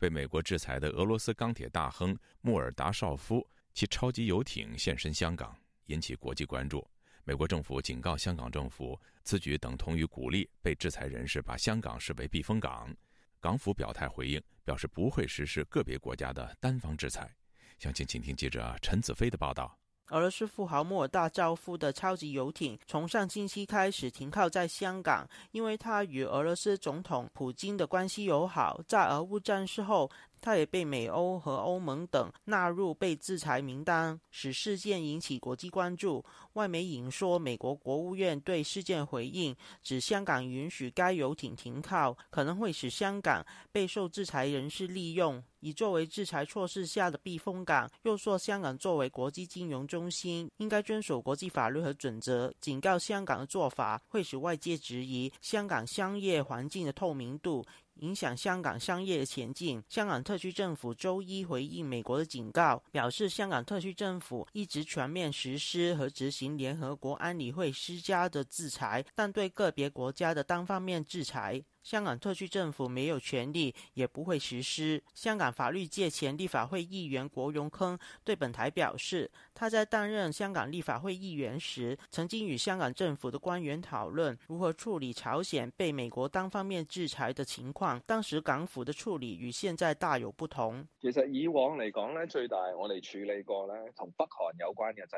被美国制裁的俄罗斯钢铁大亨穆尔达绍夫，其超级游艇现身香港，引起国际关注。美国政府警告香港政府，此举等同于鼓励被制裁人士把香港视为避风港。港府表态回应，表示不会实施个别国家的单方制裁。详情，请听记者陈子飞的报道。俄罗斯富豪莫尔大昭夫的超级游艇从上星期开始停靠在香港，因为他与俄罗斯总统普京的关系友好。在俄乌战事后。他也被美欧和欧盟等纳入被制裁名单，使事件引起国际关注。外媒引说，美国国务院对事件回应，指香港允许该游艇停靠，可能会使香港备受制裁人士利用，以作为制裁措施下的避风港。又说，香港作为国际金融中心，应该遵守国际法律和准则，警告香港的做法会使外界质疑香港商业环境的透明度。影响香港商业的前景。香港特区政府周一回应美国的警告，表示香港特区政府一直全面实施和执行联合国安理会施加的制裁，但对个别国家的单方面制裁。香港特区政府没有权利，也不会实施。香港法律界前立法会议员国荣铿对本台表示，他在担任香港立法会议员时，曾经与香港政府的官员讨论如何处理朝鲜被美国单方面制裁的情况。当时港府的处理与现在大有不同。其实以往嚟讲咧，最大我哋处理过咧，同北韩有关嘅制裁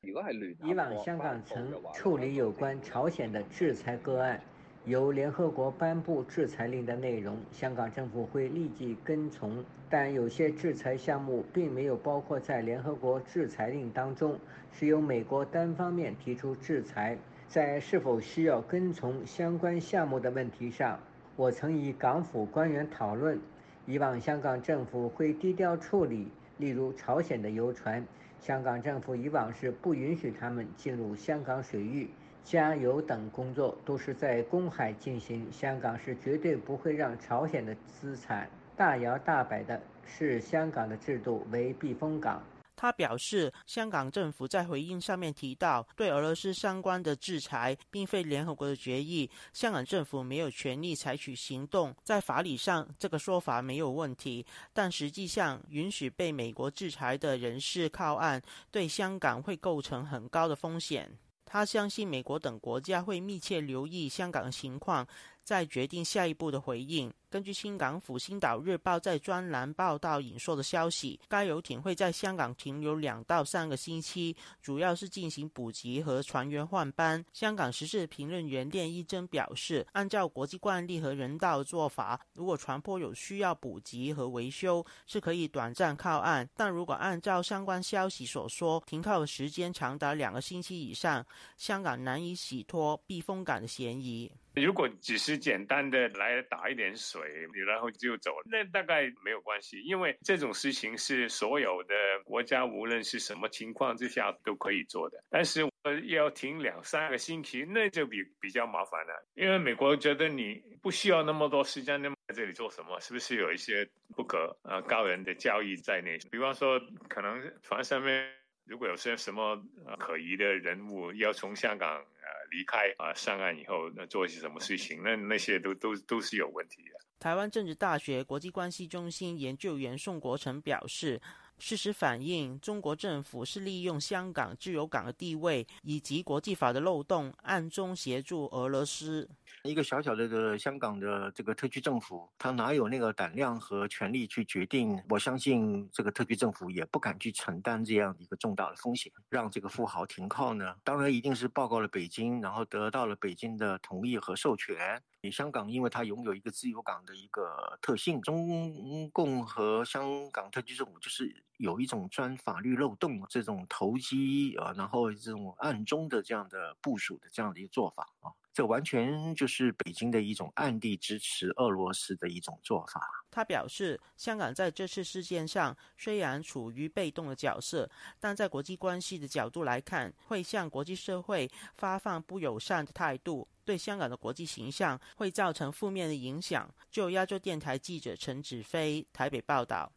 令。如果係聯以往香港曾处理有关朝鲜的制裁个案。由联合国颁布制裁令的内容，香港政府会立即跟从，但有些制裁项目并没有包括在联合国制裁令当中，是由美国单方面提出制裁。在是否需要跟从相关项目的问题上，我曾与港府官员讨论，以往香港政府会低调处理，例如朝鲜的游船。香港政府以往是不允许他们进入香港水域。加油等工作都是在公海进行，香港是绝对不会让朝鲜的资产大摇大摆的视香港的制度为避风港。他表示，香港政府在回应上面提到对俄罗斯相关的制裁并非联合国的决议，香港政府没有权利采取行动。在法理上，这个说法没有问题，但实际上允许被美国制裁的人士靠岸，对香港会构成很高的风险。他相信美国等国家会密切留意香港的情况。再决定下一步的回应。根据新港府《星岛日报》在专栏报道引述的消息，该游艇会在香港停留两到三个星期，主要是进行补给和船员换班。香港时事评论员练一真表示，按照国际惯例和人道做法，如果船舶有需要补给和维修，是可以短暂靠岸；但如果按照相关消息所说，停靠的时间长达两个星期以上，香港难以洗脱避风港的嫌疑。如果只是简单的来打一点水，然后就走，那大概没有关系，因为这种事情是所有的国家无论是什么情况之下都可以做的。但是我要停两三个星期，那就比比较麻烦了，因为美国觉得你不需要那么多时间，那么在这里做什么？是不是有一些不可呃告人的交易在内？比方说，可能船上面如果有些什么可疑的人物要从香港。离开啊，上岸以后那做一些什么事情，那那些都都都是有问题的。台湾政治大学国际关系中心研究员宋国成表示，事实反映中国政府是利用香港自由港的地位以及国际法的漏洞，暗中协助俄罗斯。一个小小的的香港的这个特区政府，他哪有那个胆量和权力去决定？我相信这个特区政府也不敢去承担这样一个重大的风险，让这个富豪停靠呢？当然一定是报告了北京，然后得到了北京的同意和授权。你香港因为它拥有一个自由港的一个特性，中共和香港特区政府就是有一种钻法律漏洞、这种投机啊，然后这种暗中的这样的部署的这样的一个做法啊。这完全就是北京的一种暗地支持俄罗斯的一种做法。他表示，香港在这次事件上虽然处于被动的角色，但在国际关系的角度来看，会向国际社会发放不友善的态度，对香港的国际形象会造成负面的影响。就亚洲电台记者陈子飞台北报道。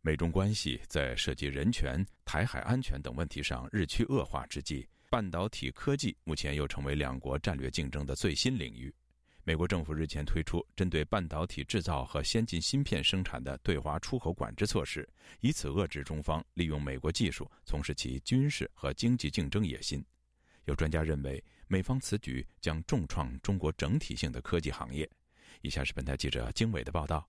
美中关系在涉及人权、台海安全等问题上日趋恶化之际。半导体科技目前又成为两国战略竞争的最新领域。美国政府日前推出针对半导体制造和先进芯片生产的对华出口管制措施，以此遏制中方利用美国技术从事其军事和经济竞争野心。有专家认为，美方此举将重创中国整体性的科技行业。以下是本台记者经纬的报道。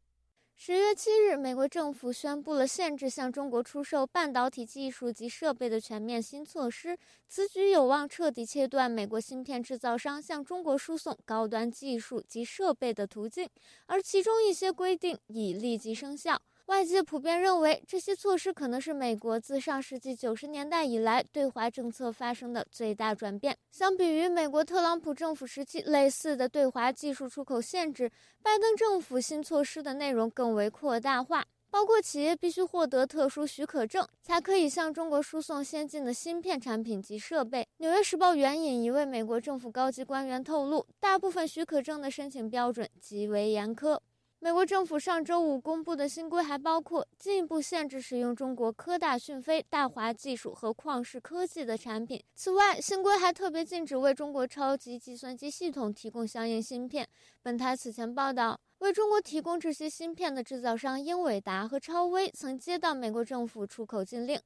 十月七日，美国政府宣布了限制向中国出售半导体技术及设备的全面新措施。此举有望彻底切断美国芯片制造商向中国输送高端技术及设备的途径，而其中一些规定已立即生效。外界普遍认为，这些措施可能是美国自上世纪九十年代以来对华政策发生的最大转变。相比于美国特朗普政府时期类似的对华技术出口限制，拜登政府新措施的内容更为扩大化，包括企业必须获得特殊许可证才可以向中国输送先进的芯片产品及设备。《纽约时报》援引一位美国政府高级官员透露，大部分许可证的申请标准极为严苛。美国政府上周五公布的新规还包括进一步限制使用中国科大讯飞、大华技术和旷视科技的产品。此外，新规还特别禁止为中国超级计算机系统提供相应芯片。本台此前报道，为中国提供这些芯片的制造商英伟达和超威曾接到美国政府出口禁令。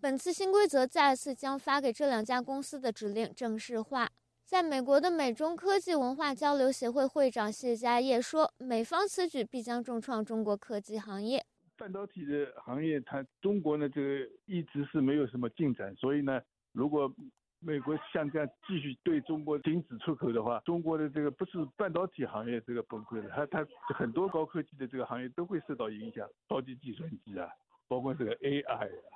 本次新规则再次将发给这两家公司的指令正式化。在美国的美中科技文化交流协会会长谢家业说：“美方此举必将重创中国科技行业。半导体的行业，它中国呢这个一直是没有什么进展，所以呢，如果美国像这样继续对中国停止出口的话，中国的这个不是半导体行业这个崩溃了，它它很多高科技的这个行业都会受到影响，超级计算机啊，包括这个 AI 啊。”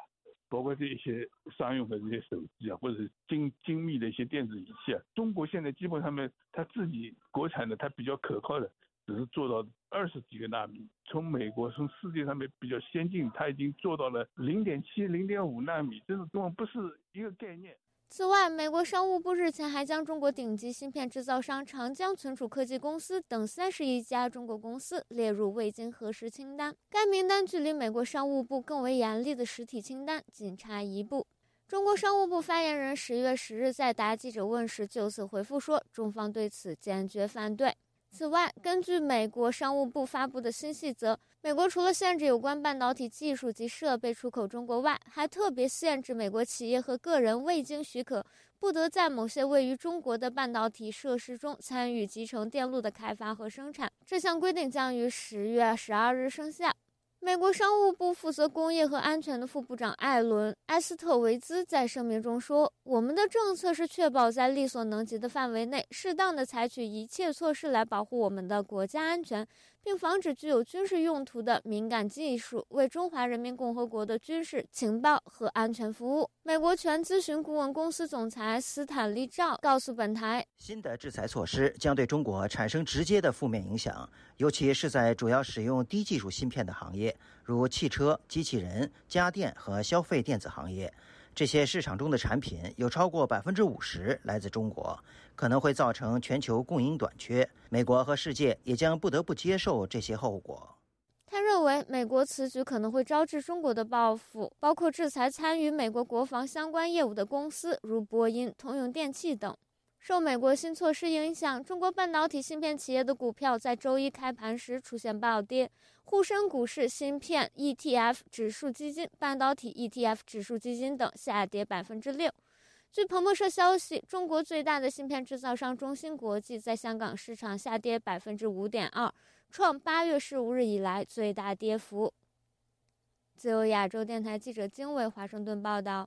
包括这一些商用的这些手机啊，或者是精精密的一些电子仪器啊，中国现在基本上面它自己国产的，它比较可靠的，只是做到二十几个纳米。从美国，从世界上面比较先进，它已经做到了零点七、零点五纳米，这是根本不是一个概念。此外，美国商务部日前还将中国顶级芯片制造商长江存储科技公司等三十一家中国公司列入未经核实清单。该名单距离美国商务部更为严厉的实体清单仅差一步。中国商务部发言人十月十日在答记者问时就此回复说，中方对此坚决反对。此外，根据美国商务部发布的新细则，美国除了限制有关半导体技术及设备出口中国外，还特别限制美国企业和个人未经许可，不得在某些位于中国的半导体设施中参与集成电路的开发和生产。这项规定将于十月十二日生效。美国商务部负责工业和安全的副部长艾伦·埃斯特维兹在声明中说：“我们的政策是确保在力所能及的范围内，适当的采取一切措施来保护我们的国家安全。”并防止具有军事用途的敏感技术为中华人民共和国的军事情报和安全服务。美国全咨询顾问公司总裁斯坦利·赵告诉本台：“新的制裁措施将对中国产生直接的负面影响，尤其是在主要使用低技术芯片的行业，如汽车、机器人、家电和消费电子行业。这些市场中的产品有超过百分之五十来自中国。”可能会造成全球供应短缺，美国和世界也将不得不接受这些后果。他认为，美国此举可能会招致中国的报复，包括制裁参与美国国防相关业务的公司，如波音、通用电气等。受美国新措施影响，中国半导体芯片企业的股票在周一开盘时出现暴跌，沪深股市芯片 ETF 指数基金、半导体 ETF 指数基金等下跌百分之六。据彭博社消息，中国最大的芯片制造商中芯国际在香港市场下跌百分之五点二，创八月十五日以来最大跌幅。自由亚洲电台记者经纬华盛顿报道。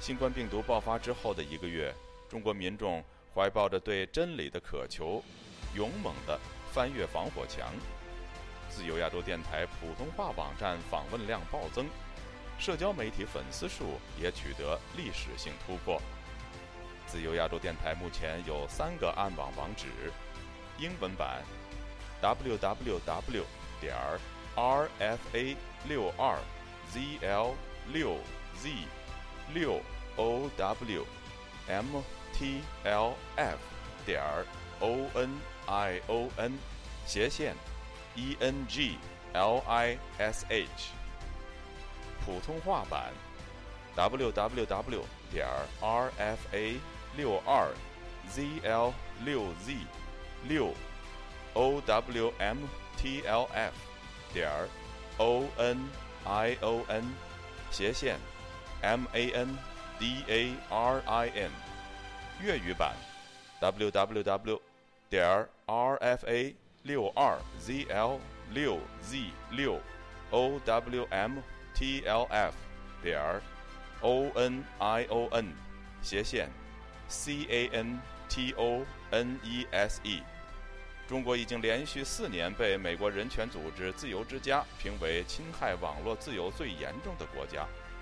新冠病毒爆发之后的一个月，中国民众怀抱着对真理的渴求，勇猛地翻越防火墙。自由亚洲电台普通话网站访问量暴增，社交媒体粉丝数也取得历史性突破。自由亚洲电台目前有三个暗网网址：英文版 www 点 rfa 六二 zl 六 z 六 owmtlf 点 onion 斜线。e n g l i s h 普通话版 w w w 点 r f a 六二 z l 六 z 六 o w m t l f 点 o n i o n 斜线 m a n d a r i n 粤语版 w w w 点 r f a 六二 zl 六 z 六 owmtlf 点 onion 斜线 cantonese。中国已经连续四年被美国人权组织自由之家评为侵害网络自由最严重的国家。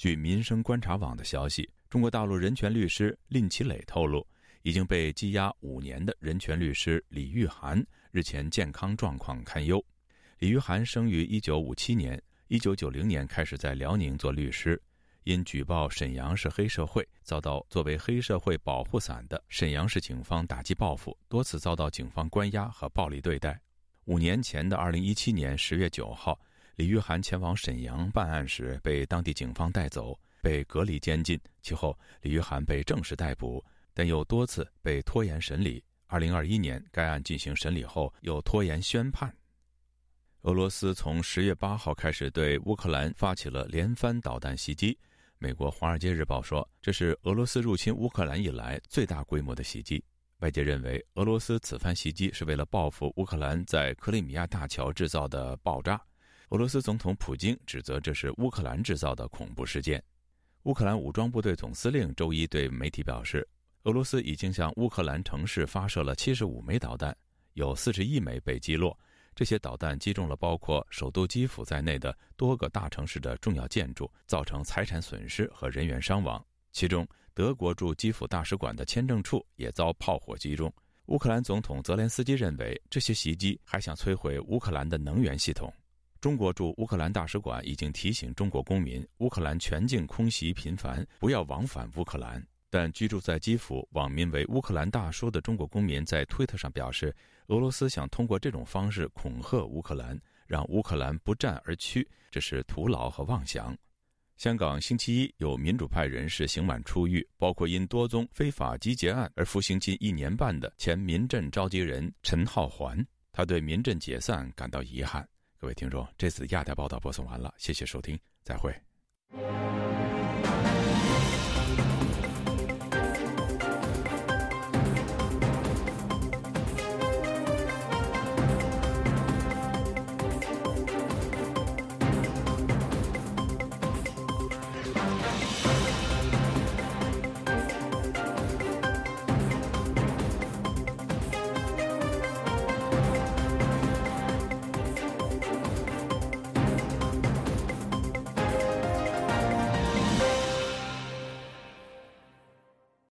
据民生观察网的消息，中国大陆人权律师蔺奇磊透露，已经被羁押五年的人权律师李玉涵日前健康状况堪忧。李玉涵生于1957年，1990年开始在辽宁做律师。因举报沈阳市黑社会，遭到作为黑社会保护伞的沈阳市警方打击报复，多次遭到警方关押和暴力对待。五年前的二零一七年十月九号，李玉涵前往沈阳办案时被当地警方带走，被隔离监禁。其后，李玉涵被正式逮捕，但又多次被拖延审理。二零二一年，该案进行审理后又拖延宣判。俄罗斯从十月八号开始对乌克兰发起了连番导弹袭击。美国《华尔街日报》说，这是俄罗斯入侵乌克兰以来最大规模的袭击。外界认为，俄罗斯此番袭击是为了报复乌克兰在克里米亚大桥制造的爆炸。俄罗斯总统普京指责这是乌克兰制造的恐怖事件。乌克兰武装部队总司令周一对媒体表示，俄罗斯已经向乌克兰城市发射了七十五枚导弹，有四十一枚被击落。这些导弹击中了包括首都基辅在内的多个大城市的重要建筑，造成财产损失和人员伤亡。其中，德国驻基辅大使馆的签证处也遭炮火击中。乌克兰总统泽连斯基认为，这些袭击还想摧毁乌克兰的能源系统。中国驻乌克兰大使馆已经提醒中国公民，乌克兰全境空袭频繁，不要往返乌克兰。但居住在基辅、网名为“乌克兰大叔”的中国公民在推特上表示。俄罗斯想通过这种方式恐吓乌克兰，让乌克兰不战而屈，这是徒劳和妄想。香港星期一有民主派人士刑满出狱，包括因多宗非法集结案而服刑近一年半的前民阵召集人陈浩环。他对民阵解散感到遗憾。各位听众，这次亚太报道播送完了，谢谢收听，再会。